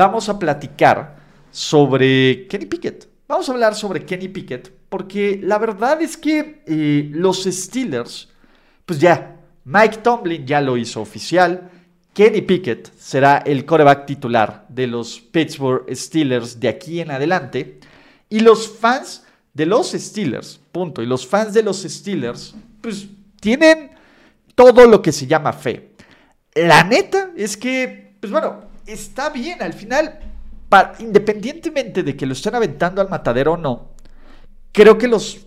Vamos a platicar sobre Kenny Pickett. Vamos a hablar sobre Kenny Pickett porque la verdad es que eh, los Steelers, pues ya, Mike Tomlin ya lo hizo oficial. Kenny Pickett será el coreback titular de los Pittsburgh Steelers de aquí en adelante. Y los fans de los Steelers, punto, y los fans de los Steelers, pues tienen todo lo que se llama fe. La neta es que, pues bueno, está bien, al final, independientemente de que lo estén aventando al matadero o no, creo que los,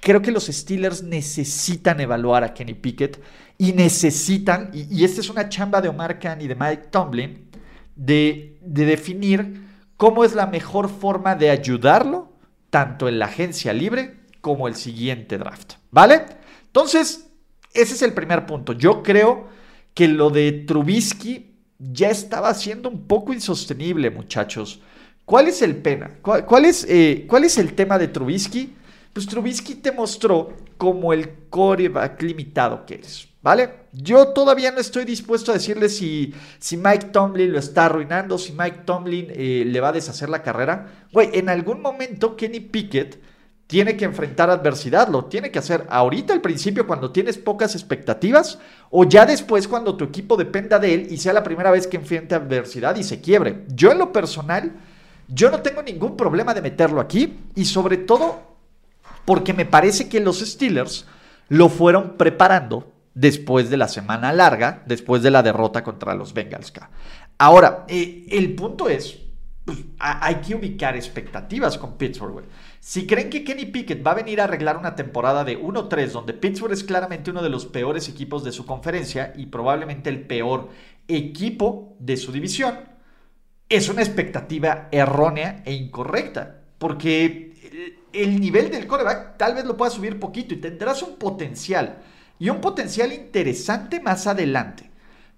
creo que los Steelers necesitan evaluar a Kenny Pickett y necesitan, y, esta es una chamba de Omar Khan y de Mike Tomlin, de, de definir cómo es la mejor forma de ayudarlo, tanto en la agencia libre como el siguiente draft. ¿Vale? Entonces, ese es el primer punto. Yo creo que lo de Trubisky ya estaba siendo un poco insostenible, muchachos. ¿Cuál es el pena? ¿Cuál, es, eh, ¿Cuál es el tema de Trubisky? Pues Trubisky te mostró como el coreback limitado que es. ¿Vale? Yo todavía no estoy dispuesto a decirle si, si Mike Tomlin lo está arruinando, si Mike Tomlin eh, le va a deshacer la carrera. Güey, en algún momento Kenny Pickett tiene que enfrentar adversidad, lo tiene que hacer ahorita al principio cuando tienes pocas expectativas o ya después cuando tu equipo dependa de él y sea la primera vez que enfrente adversidad y se quiebre. Yo en lo personal, yo no tengo ningún problema de meterlo aquí y sobre todo porque me parece que los Steelers lo fueron preparando después de la semana larga, después de la derrota contra los Bengals. Ahora, eh, el punto es, pues, hay que ubicar expectativas con Pittsburgh. Si creen que Kenny Pickett va a venir a arreglar una temporada de 1-3, donde Pittsburgh es claramente uno de los peores equipos de su conferencia y probablemente el peor equipo de su división, es una expectativa errónea e incorrecta. Porque el nivel del coreback tal vez lo pueda subir poquito y tendrás un potencial y un potencial interesante más adelante.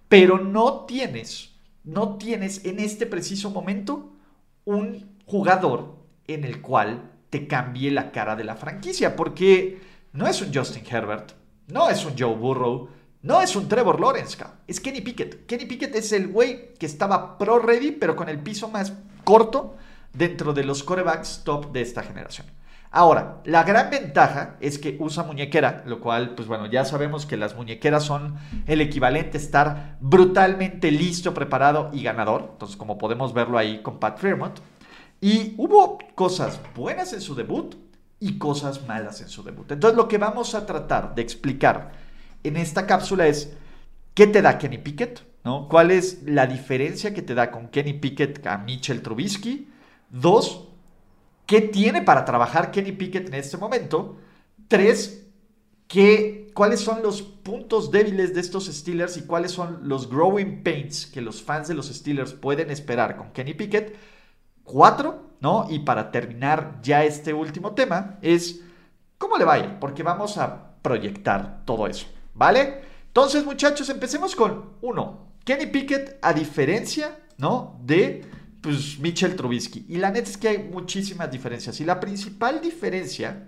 Pero no tienes, no tienes en este preciso momento un jugador en el cual te cambie la cara de la franquicia, porque no es un Justin Herbert, no es un Joe Burrow, no es un Trevor Lawrence, es Kenny Pickett. Kenny Pickett es el güey que estaba pro ready, pero con el piso más corto dentro de los corebacks top de esta generación. Ahora, la gran ventaja es que usa muñequera, lo cual, pues bueno, ya sabemos que las muñequeras son el equivalente a estar brutalmente listo, preparado y ganador. Entonces, como podemos verlo ahí con Pat Fairmont. Y hubo cosas buenas en su debut y cosas malas en su debut. Entonces, lo que vamos a tratar de explicar en esta cápsula es qué te da Kenny Pickett, ¿no? ¿Cuál es la diferencia que te da con Kenny Pickett a Mitchell Trubisky? Dos, ¿Qué tiene para trabajar Kenny Pickett en este momento? Tres, ¿qué, ¿cuáles son los puntos débiles de estos Steelers y cuáles son los growing pains que los fans de los Steelers pueden esperar con Kenny Pickett? Cuatro, ¿no? Y para terminar ya este último tema es cómo le va a ir, porque vamos a proyectar todo eso, ¿vale? Entonces, muchachos, empecemos con uno. Kenny Pickett, a diferencia, ¿no? De pues Mitchell Trubisky. Y la neta es que hay muchísimas diferencias. Y la principal diferencia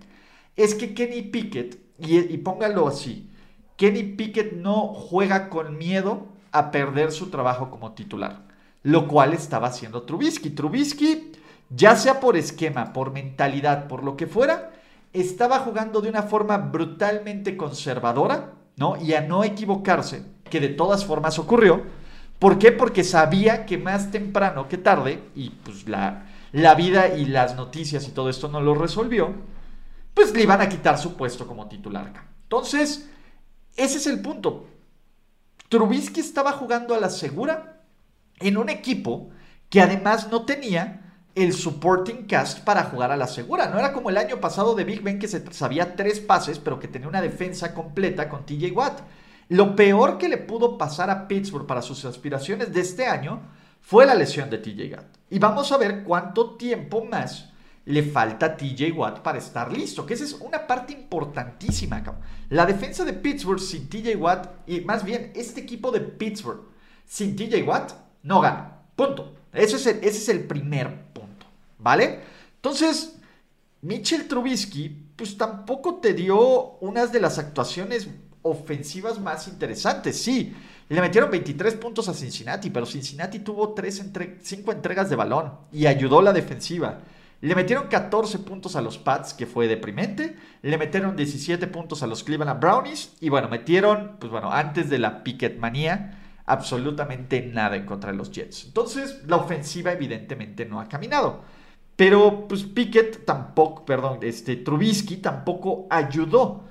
es que Kenny Pickett, y, póngalo así, Kenny Pickett no juega con miedo a perder su trabajo como titular, lo cual estaba haciendo Trubisky. Trubisky, ya sea por esquema, por mentalidad, por lo que fuera, estaba jugando de una forma brutalmente conservadora, ¿no? Y a no equivocarse, que de todas formas ocurrió, ¿Por qué? Porque sabía que más temprano que tarde, y pues la, la vida y las noticias y todo esto no lo resolvió, pues le iban a quitar su puesto como titular. Entonces, ese es el punto. Trubisky estaba jugando a la segura en un equipo que además no tenía el supporting cast para jugar a la segura. No era como el año pasado de Big Ben que se sabía tres pases, pero que tenía una defensa completa con TJ Watt. Lo peor que le pudo pasar a Pittsburgh para sus aspiraciones de este año fue la lesión de TJ Watt. Y vamos a ver cuánto tiempo más le falta a TJ Watt para estar listo, que esa es una parte importantísima. La defensa de Pittsburgh sin TJ Watt, y más bien este equipo de Pittsburgh sin TJ Watt, no gana. Punto. Ese es ese es el primer punto. ¿Vale? Entonces, Mitchell Trubisky, pues tampoco te dio unas de las actuaciones ofensivas más interesantes. Sí, le metieron 23 puntos a Cincinnati, pero Cincinnati tuvo 5 entregas de balón y ayudó la defensiva. Le metieron 14 puntos a los Pats, que fue deprimente. Le metieron 17 puntos a los Cleveland Brownies. Y bueno, metieron, pues bueno, antes de la Picket manía, absolutamente nada en contra de los Jets. Entonces, la ofensiva evidentemente no ha caminado. Pero, pues Pickett tampoco, perdón, este Trubisky tampoco ayudó.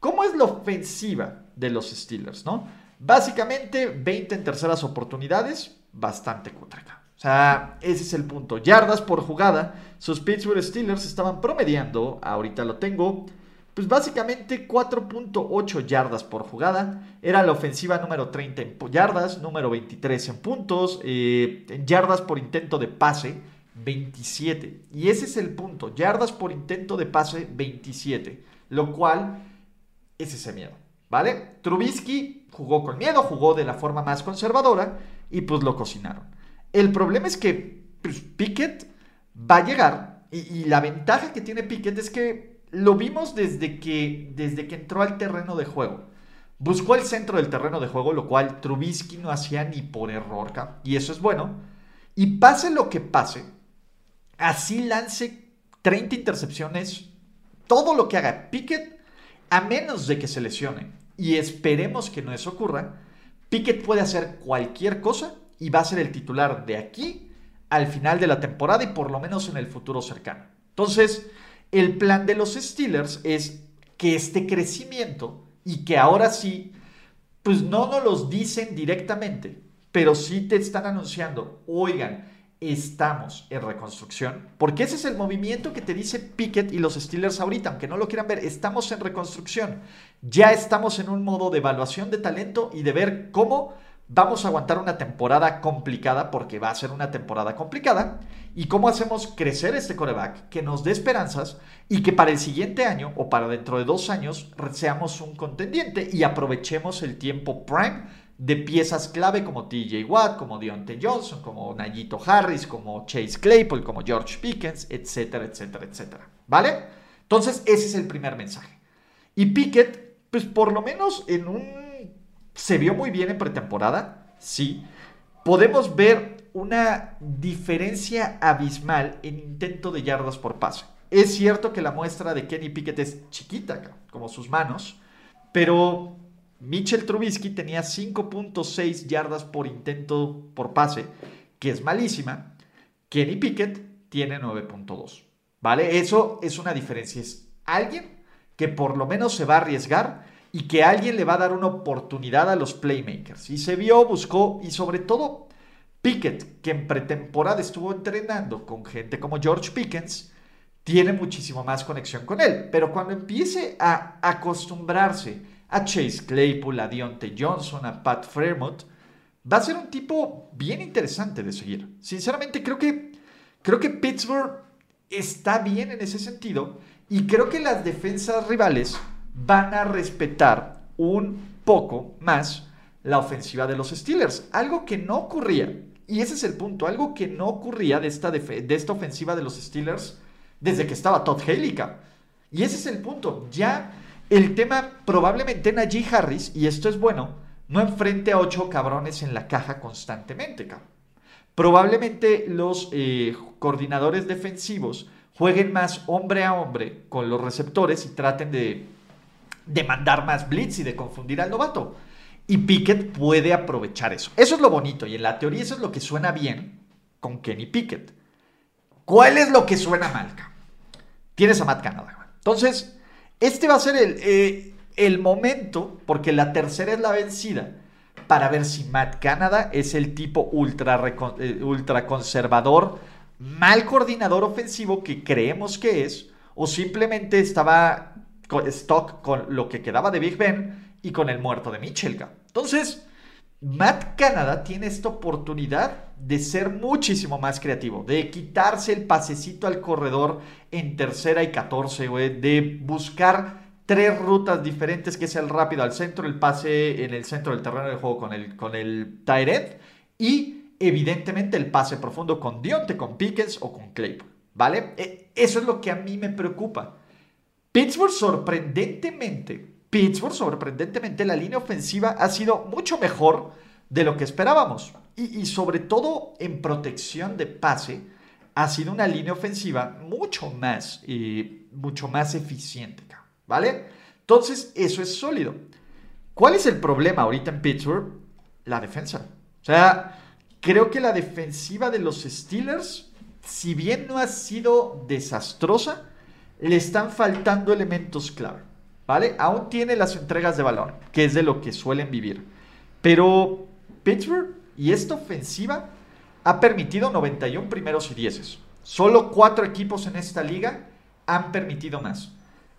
¿Cómo es la ofensiva de los Steelers, no? Básicamente, 20 en terceras oportunidades, bastante cutre o sea, ese es el punto. Yardas por jugada. Sus Pittsburgh Steelers estaban promediando, ahorita lo tengo, pues básicamente 4.8 yardas por jugada. Era la ofensiva número 30 en yardas, número 23 en puntos, eh, en yardas por intento de pase, 27. Y ese es el punto, yardas por intento de pase, 27. Lo cual es ese miedo, ¿vale? Trubisky jugó con miedo, jugó de la forma más conservadora y pues lo cocinaron. El problema es que pues, Pickett va a llegar y, la ventaja que tiene Pickett es que lo vimos desde que, desde que entró al terreno de juego. Buscó el centro del terreno de juego, lo cual Trubisky no hacía ni por error, y eso es bueno. Y pase lo que pase, así lance 30 intercepciones, todo lo que haga Pickett, a menos de que se lesione, y esperemos que no eso ocurra, Pickett puede hacer cualquier cosa y va a ser el titular de aquí al final de la temporada y por lo menos en el futuro cercano. Entonces, el plan de los Steelers es que este crecimiento y que ahora sí, pues no nos los dicen directamente, pero sí te están anunciando, oigan, estamos en reconstrucción, porque ese es el movimiento que te dice Pickett y los Steelers ahorita, aunque no lo quieran ver, estamos en reconstrucción, ya estamos en un modo de evaluación de talento y de ver cómo vamos a aguantar una temporada complicada porque va a ser una temporada complicada. ¿Y cómo hacemos crecer este coreback que nos dé esperanzas y que para el siguiente año o para dentro de dos años seamos un contendiente y aprovechemos el tiempo prime de piezas clave como TJ Watt, como Deontay Johnson, como Nayito Harris, como Chase Claypool, como George Pickens, etcétera, etcétera, etcétera. ¿Vale? Entonces, ese es el primer mensaje. Y Pickett, pues por lo menos en un se vio muy bien en pretemporada, sí. Podemos ver una diferencia abismal en intento de yardas por pase. Es cierto que la muestra de Kenny Pickett es chiquita, como sus manos, pero Mitchell Trubisky tenía 5.6 yardas por intento por pase, que es malísima. Kenny Pickett tiene 9.2. ¿Vale? Eso es una diferencia. Es alguien que por lo menos se va a arriesgar y que alguien le va a dar una oportunidad a los playmakers. Y se vio, buscó y sobre todo Pickett, que en pretemporada estuvo entrenando con gente como George Pickens, tiene muchísimo más conexión con él. Pero cuando empiece a acostumbrarse a Chase Claypool, a Deontay Johnson, a Pat Fairmouth, va a ser un tipo bien interesante de seguir. Sinceramente creo que, creo que Pittsburgh está bien en ese sentido y creo que las defensas rivales van a respetar un poco más la ofensiva de los Steelers. Algo que no ocurría. Y ese es el punto. Algo que no ocurría de esta, de esta ofensiva de los Steelers desde que estaba Todd Haley. Y ese es el punto. Ya el tema probablemente Najee Harris, y esto es bueno, no enfrente a ocho cabrones en la caja constantemente. Probablemente los eh, coordinadores defensivos jueguen más hombre a hombre con los receptores y traten de de mandar más blitz y de confundir al novato. Y Pickett puede aprovechar eso. Eso es lo bonito y en la teoría eso es lo que suena bien con Kenny Pickett. ¿Cuál es lo que suena mal? Tienes a Matt Canada. Entonces, este va a ser el, eh, el momento, porque la tercera es la vencida, para ver si Matt Canada es el tipo ultra, eh, ultra conservador, mal coordinador ofensivo que creemos que es, o simplemente estaba stock con lo que quedaba de Big Ben y con el muerto de Mitchell. Entonces, Matt Canada tiene esta oportunidad de ser muchísimo más creativo, de quitarse el pasecito al corredor en tercera y 14, güey, de buscar tres rutas diferentes, que sea el rápido al centro, el pase en el centro del terreno del juego con el, con el y evidentemente el pase profundo con Dionte, con Pickens o con Claypool, ¿vale? E, eso es lo que a mí me preocupa. Pittsburgh sorprendentemente Pittsburgh, sorprendentemente, la línea ofensiva ha sido mucho mejor de lo que esperábamos. Y, sobre todo en protección de pase, ha sido una línea ofensiva mucho más, eh, mucho más eficiente. ¿Vale? Entonces, eso es sólido. ¿Cuál es el problema ahorita en Pittsburgh? La defensa. O sea, creo que la defensiva de los Steelers, si bien no ha sido desastrosa, le están faltando elementos clave. ¿vale? Aún tiene las entregas de balón, que es de lo que suelen vivir. Pero Pittsburgh y esta ofensiva ha permitido 91 primeros y dieces. Solo cuatro equipos en esta liga han permitido más.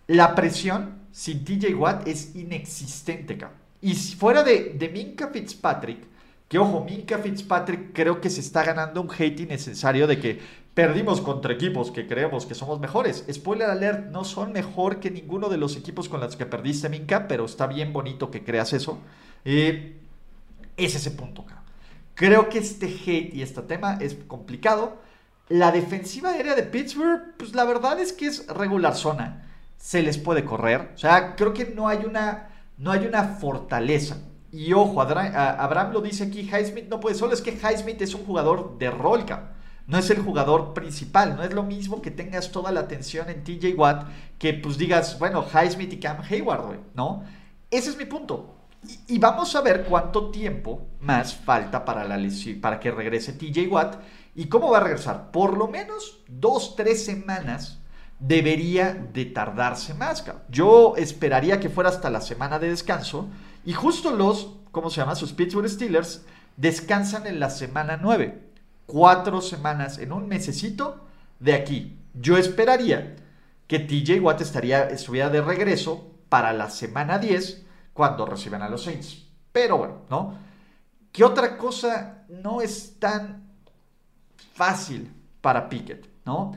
La presión sin TJ Watt es inexistente, Y si fuera de, de Minka Fitzpatrick, que ojo, Minka Fitzpatrick creo que se está ganando un hate innecesario de que perdimos contra equipos que creemos que somos mejores. Spoiler alert, no son mejor que ninguno de los equipos con los que perdiste Minka, pero está bien bonito que creas eso. Eh, es ese punto, Creo que este hate y este tema es complicado. La defensiva aérea de Pittsburgh, pues la verdad es que es regular zona. Se les puede correr. O sea, creo que no hay una, no hay una fortaleza. Y ojo, Abraham lo dice aquí, Highsmith no puede solo, es que Highsmith es un jugador de rol, no es el jugador principal, no es lo mismo que tengas toda la atención en TJ Watt que pues digas, bueno, Highsmith y Cam Hayward, ¿no? Ese es mi punto. Y, vamos a ver cuánto tiempo más falta para, la para que regrese TJ Watt y cómo va a regresar. Por lo menos dos, tres semanas debería de tardarse más. Yo esperaría que fuera hasta la semana de descanso y justo los, ¿cómo se llama? Sus Pittsburgh Steelers descansan en la semana 9. Cuatro semanas en un mesecito de aquí. Yo esperaría que TJ Watt estaría, estuviera de regreso para la semana 10 cuando reciban a los Saints. Pero bueno, ¿no? ¿Qué otra cosa no es tan fácil para Pickett, ¿no?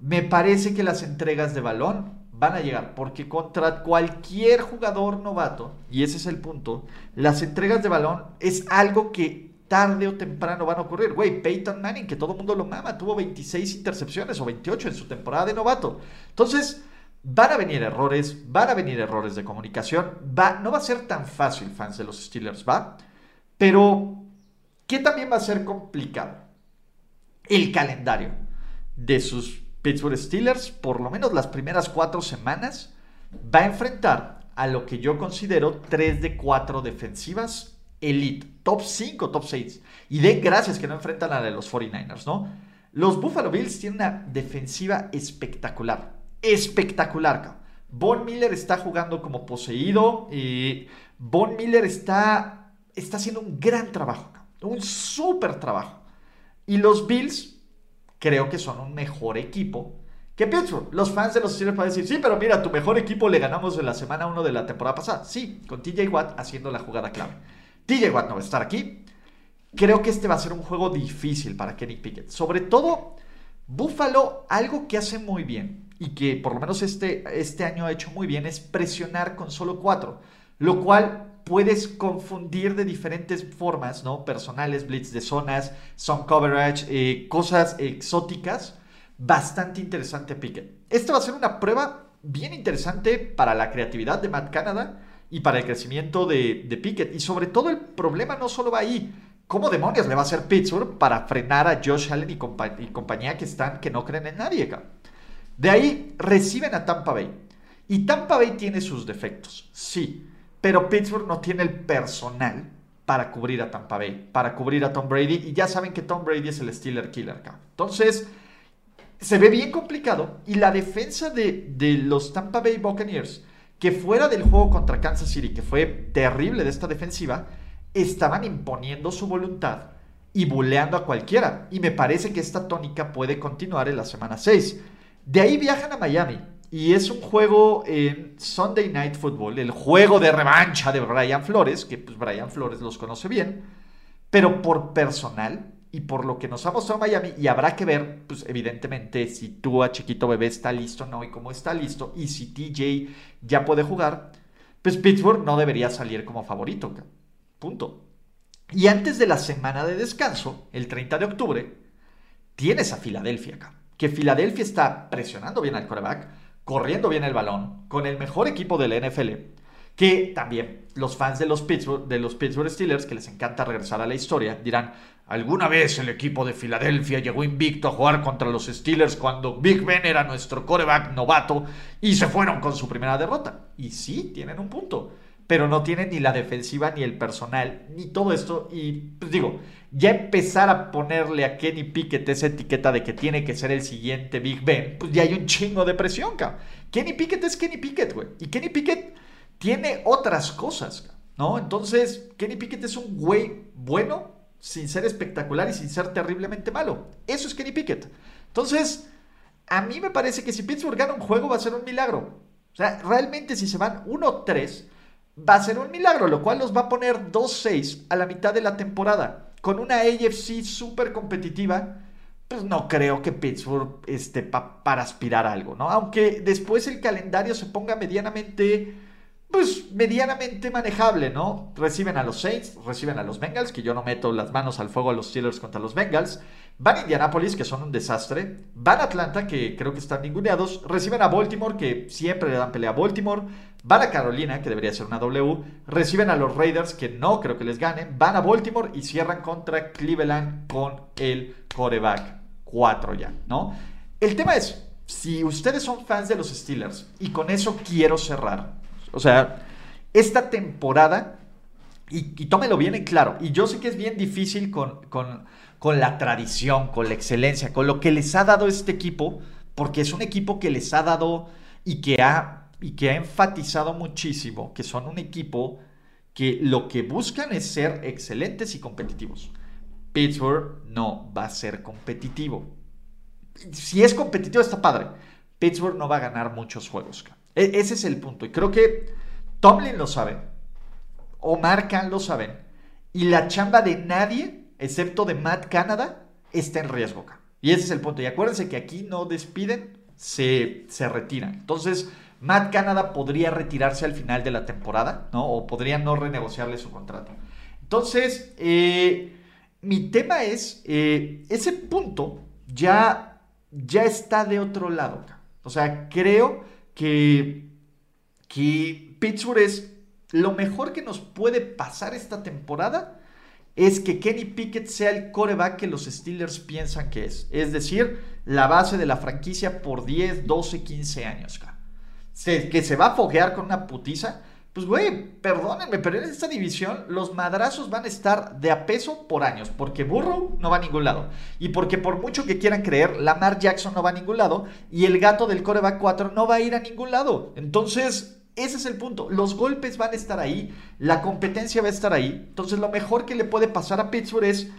Me parece que las entregas de balón van a llegar, porque contra cualquier jugador novato, y ese es el punto, las entregas de balón es algo que tarde o temprano van a ocurrir. Güey, Peyton Manning, que todo el mundo lo mama, tuvo 26 intercepciones o 28 en su temporada de novato. Entonces, van a venir errores, van a venir errores de comunicación, va, no va a ser tan fácil, fans de los Steelers, ¿va? Pero, ¿qué también va a ser complicado? El calendario de sus Pittsburgh Steelers, por lo menos las primeras cuatro semanas, va a enfrentar a lo que yo considero 3 de 4 defensivas elite, top 5, top 6. Y den gracias que no enfrentan a la de los 49ers, ¿no? Los Buffalo Bills tienen una defensiva espectacular. Espectacular, Von Miller está jugando como poseído. Y Von Miller está, está haciendo un gran trabajo, un súper trabajo. Y los Bills creo que son un mejor equipo que Pittsburgh. Los fans de los Steelers pueden decir, sí, pero mira, tu mejor equipo le ganamos en la semana 1 de la temporada pasada. Sí, con TJ Watt haciendo la jugada clave. TJ Watt no va a estar aquí. Creo que este va a ser un juego difícil para Kenny Pickett. Sobre todo, Buffalo, algo que hace muy bien y que por lo menos este, este año ha hecho muy bien es presionar con solo cuatro. Lo cual puedes confundir de diferentes formas, ¿no? Personales, blitz de zonas, zone coverage, eh, cosas exóticas. Bastante interesante Pickett. Esta va a ser una prueba bien interesante para la creatividad de Matt Canada y para el crecimiento de, de Pickett. Y sobre todo el problema no solo va ahí. ¿Cómo demonios le va a hacer Pittsburgh para frenar a Josh Allen y, y compañía que están que no creen en nadie acá? De ahí reciben a Tampa Bay. Y Tampa Bay tiene sus defectos, sí. Pero Pittsburgh no tiene el personal para cubrir a Tampa Bay, para cubrir a Tom Brady. Y ya saben que Tom Brady es el Steeler Killer acá. Entonces, se ve bien complicado. Y la defensa de, de, los Tampa Bay Buccaneers, que fuera del juego contra Kansas City, que fue terrible de esta defensiva, estaban imponiendo su voluntad y buleando a cualquiera. Y me parece que esta tónica puede continuar en la semana 6. De ahí viajan a Miami y es un juego en Sunday Night Football, el juego de revancha de Brian Flores, que pues Brian Flores los conoce bien, pero por personal y por lo que nos ha mostrado Miami, y habrá que ver, pues evidentemente, si tú a Chiquito Bebé está listo, no, y cómo está listo, y si TJ ya puede jugar, pues Pittsburgh no debería salir como favorito. Punto. Y antes de la semana de descanso, el 30 de octubre, tienes a Filadelfia acá. Que Filadelfia está presionando bien al coreback, corriendo bien el balón, con el mejor equipo de la NFL. Que también los fans de los, Pittsburgh, Steelers, que les encanta regresar a la historia, dirán, alguna vez el equipo de Filadelfia llegó invicto a jugar contra los Steelers cuando Big Ben era nuestro coreback novato y se fueron con su primera derrota. Y sí, tienen un punto pero no tienen ni la defensiva, ni el personal, ni todo esto. Y pues digo, ya empezar a ponerle a Kenny Pickett esa etiqueta de que tiene que ser el siguiente Big Ben, pues ya hay un chingo de presión, cabrón. Kenny Pickett es Kenny Pickett, güey. Y Kenny Pickett tiene otras cosas, ¿no? Entonces, Kenny Pickett es un güey bueno, sin ser espectacular y sin ser terriblemente malo. Eso es Kenny Pickett. Entonces, a mí me parece que si Pittsburgh gana un juego va a ser un milagro. O sea, realmente si se van 1-3 va a ser un milagro, lo cual los va a poner 2-6 a la mitad de la temporada. Con una AFC súper competitiva, pues no creo que Pittsburgh esté para aspirar a algo, ¿no? Aunque después el calendario se ponga medianamente, pues medianamente manejable, ¿no? Reciben a los Saints, reciben a los Bengals, que yo no meto las manos al fuego a los Steelers contra los Bengals. Van a Indianapolis, que son un desastre. Van a Atlanta, que creo que están ninguneados. Reciben a Baltimore, que siempre le dan pelea a Baltimore. Van a Carolina, que debería ser una W. Reciben a los Raiders, que no creo que les ganen. Van a Baltimore y cierran contra Cleveland con el coreback 4 ya, ¿no? El tema es, si ustedes son fans de los Steelers, y con eso quiero cerrar. O sea, esta temporada, y, tómelo bien en claro, y yo sé que es bien difícil con, con con la tradición, con la excelencia, con lo que les ha dado este equipo, porque es un equipo que les ha dado y que ha, y que ha enfatizado muchísimo que son un equipo que lo que buscan es ser excelentes y competitivos. Pittsburgh no va a ser competitivo. Si es competitivo está padre. Pittsburgh no va a ganar muchos juegos. E, ese es el punto. Y creo que Tomlin lo sabe. Omar Khan lo saben. Y la chamba de nadie excepto de Matt Canada, está en riesgo. Y ese es el punto. Y acuérdense que aquí no despiden, se, se retiran. Entonces, Matt Canada podría retirarse al final de la temporada, ¿no? O podría no renegociarle su contrato. Entonces, eh, mi tema es, eh, ese punto ya, ya está de otro lado. O sea, creo que, que Pittsburgh es lo mejor que nos puede pasar esta temporada es que Kenny Pickett sea el coreback que los Steelers piensan que es. Es decir, la base de la franquicia por 10, 12, 15 años. que se va a foguear con una putiza. Pues, güey, perdónenme, pero en esta división los madrazos van a estar de a peso por años. Porque Burrow no va a ningún lado. Y porque por mucho que quieran creer, Lamar Jackson no va a ningún lado. Y el gato del coreback 4 no va a ir a ningún lado. Entonces, ese es el punto. Los golpes van a estar ahí, la competencia va a estar ahí. Entonces, lo mejor que le puede pasar a Pittsburgh es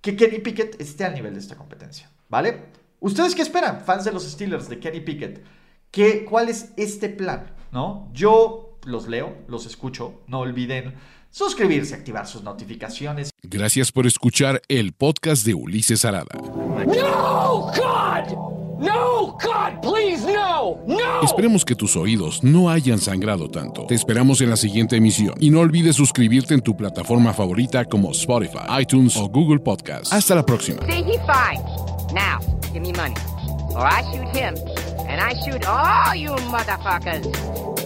que Kenny Pickett esté al nivel de esta competencia. ¿Vale? ¿Ustedes qué esperan, fans de los Steelers, de Kenny Pickett? ¿Qué, ¿Cuál es este plan? ¿No? Yo los leo, los escucho. No olviden suscribirse, activar sus notificaciones. Gracias por escuchar el podcast de Ulises Arada. ¡No, God! No, God, please, no, no. Esperemos que tus oídos no hayan sangrado tanto. Te esperamos en la siguiente emisión y no olvides suscribirte en tu plataforma favorita como Spotify, iTunes o Google Podcast. Hasta la próxima. Now, give me money, or I shoot him, and I shoot all you motherfuckers.